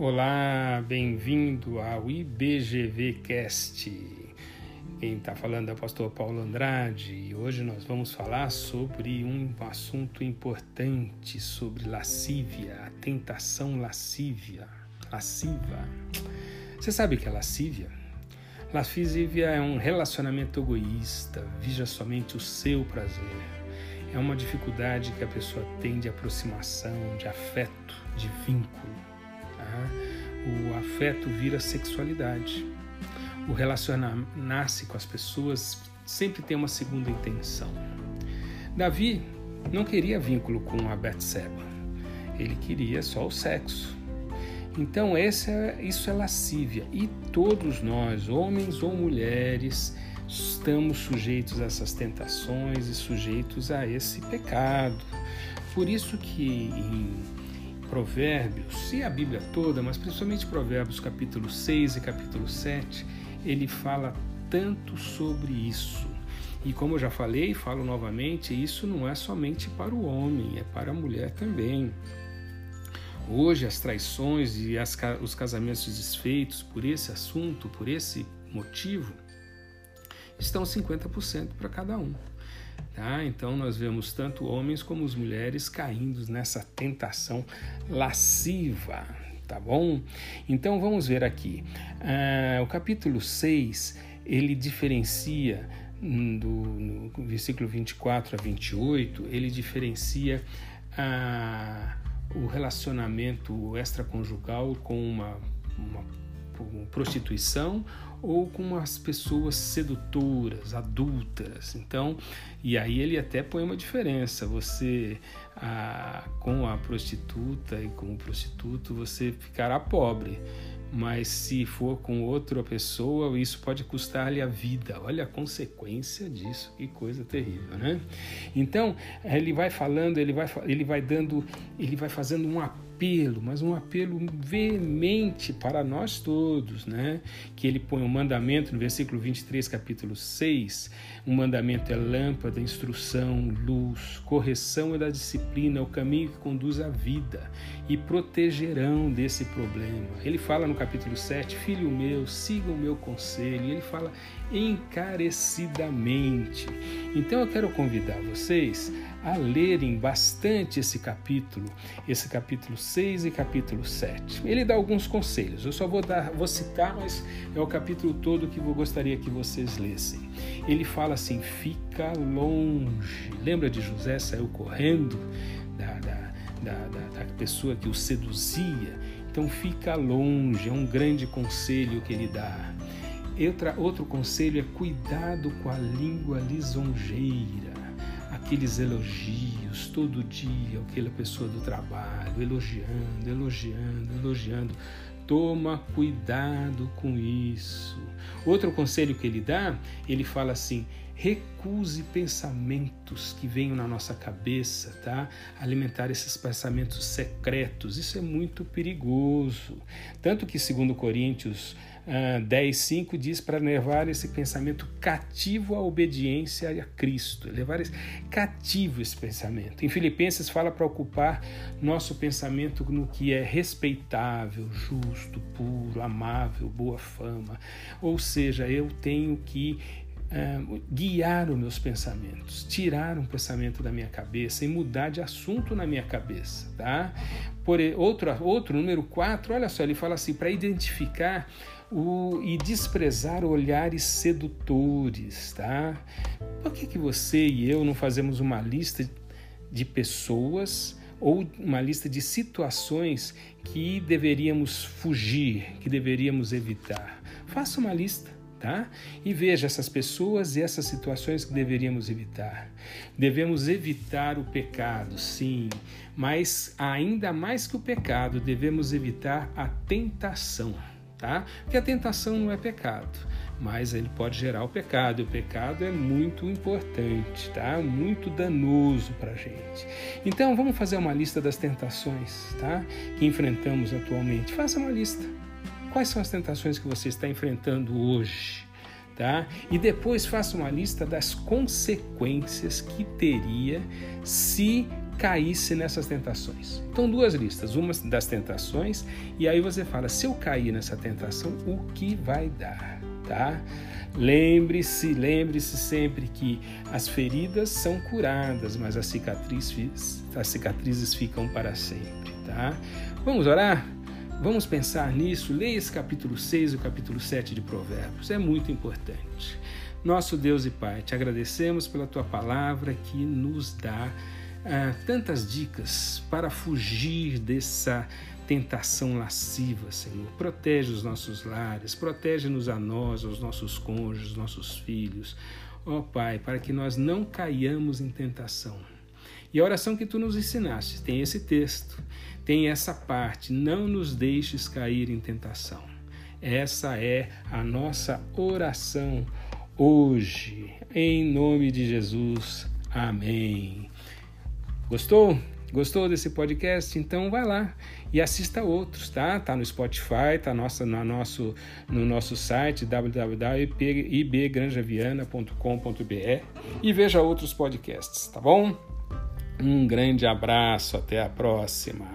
Olá, bem-vindo ao IBGVcast. Quem está falando é o pastor Paulo Andrade e hoje nós vamos falar sobre um assunto importante sobre lascívia, a tentação lascívia, lasciva. Você sabe o que é lascívia? Lascívia é um relacionamento egoísta, vija somente o seu prazer. É uma dificuldade que a pessoa tem de aproximação, de afeto, de vínculo afeto vira sexualidade. O relacionar-se com as pessoas sempre tem uma segunda intenção. Davi não queria vínculo com a Betseba. Ele queria só o sexo. Então é, isso é lascívia e todos nós, homens ou mulheres, estamos sujeitos a essas tentações e sujeitos a esse pecado. Por isso que em Provérbios e a Bíblia toda, mas principalmente Provérbios capítulo 6 e capítulo 7, ele fala tanto sobre isso. E como eu já falei, falo novamente, isso não é somente para o homem, é para a mulher também. Hoje as traições e as, os casamentos desfeitos por esse assunto, por esse motivo, estão 50% para cada um. Tá? Então nós vemos tanto homens como as mulheres caindo nessa tentação lasciva. Tá bom? Então vamos ver aqui. Ah, o capítulo 6 ele diferencia hum, do, versículo 24 a 28, ele diferencia ah, o relacionamento extraconjugal com uma, uma, uma prostituição ou com as pessoas sedutoras, adultas. Então, e aí ele até põe uma diferença. Você a, com a prostituta e com o prostituto, você ficará pobre mas se for com outra pessoa, isso pode custar-lhe a vida. Olha a consequência disso, que coisa terrível, né? Então, ele vai falando, ele vai, ele vai dando, ele vai fazendo um apelo apelo, mas um apelo veemente para nós todos, né? Que ele põe um mandamento no versículo 23, capítulo 6. Um mandamento é lâmpada, instrução, luz, correção é da disciplina, é o caminho que conduz à vida e protegerão desse problema. Ele fala no capítulo 7, filho meu, siga o meu conselho. E ele fala encarecidamente. Então eu quero convidar vocês a lerem bastante esse capítulo, esse capítulo 6 e capítulo 7. Ele dá alguns conselhos, eu só vou, dar, vou citar, mas é o capítulo todo que eu gostaria que vocês lessem. Ele fala assim: fica longe. Lembra de José saiu correndo da, da, da, da, da pessoa que o seduzia? Então fica longe, é um grande conselho que ele dá. Outra, outro conselho é cuidado com a língua lisonjeira aqueles elogios todo dia, aquela pessoa do trabalho, elogiando, elogiando, elogiando. Toma cuidado com isso. Outro conselho que ele dá, ele fala assim: recuse pensamentos que venham na nossa cabeça, tá? Alimentar esses pensamentos secretos, isso é muito perigoso. Tanto que, segundo Coríntios uh, 10, 5 diz para levar esse pensamento cativo à obediência a Cristo, levar esse, cativo esse pensamento. Em Filipenses fala para ocupar nosso pensamento no que é respeitável, justo, puro, amável, boa fama. Ou seja, eu tenho que uh, guiar os meus pensamentos, tirar um pensamento da minha cabeça e mudar de assunto na minha cabeça, tá? Por outro, outro número 4, olha só, ele fala assim, para identificar o, e desprezar olhares sedutores, tá? Por que, que você e eu não fazemos uma lista de pessoas ou uma lista de situações que deveríamos fugir, que deveríamos evitar? Faça uma lista. Tá? E veja essas pessoas e essas situações que deveríamos evitar. Devemos evitar o pecado, sim, mas ainda mais que o pecado, devemos evitar a tentação tá? Porque a tentação não é pecado, mas ele pode gerar o pecado, e o pecado é muito importante, tá? Muito danoso para a gente. Então, vamos fazer uma lista das tentações, tá? Que enfrentamos atualmente. Faça uma lista. Quais são as tentações que você está enfrentando hoje? Tá? E depois faça uma lista das consequências que teria se caísse nessas tentações. Então, duas listas: uma das tentações, e aí você fala: se eu cair nessa tentação, o que vai dar? Tá? Lembre-se, lembre-se sempre que as feridas são curadas, mas as cicatrizes, as cicatrizes ficam para sempre, tá? Vamos orar? Vamos pensar nisso. Leia esse capítulo 6 e o capítulo 7 de Provérbios. É muito importante. Nosso Deus e Pai, te agradecemos pela tua palavra que nos dá ah, tantas dicas para fugir dessa tentação lasciva, Senhor. Protege os nossos lares, protege-nos a nós, aos nossos cônjuges, nossos filhos. Ó oh, Pai, para que nós não caiamos em tentação. E a oração que tu nos ensinaste tem esse texto, tem essa parte: não nos deixes cair em tentação. Essa é a nossa oração hoje. Em nome de Jesus. Amém. Gostou? Gostou desse podcast? Então vai lá e assista outros, tá? Tá no Spotify, tá nossa, no, nosso, no nosso site www.ibgranjaviana.com.br e veja outros podcasts, tá bom? Um grande abraço, até a próxima.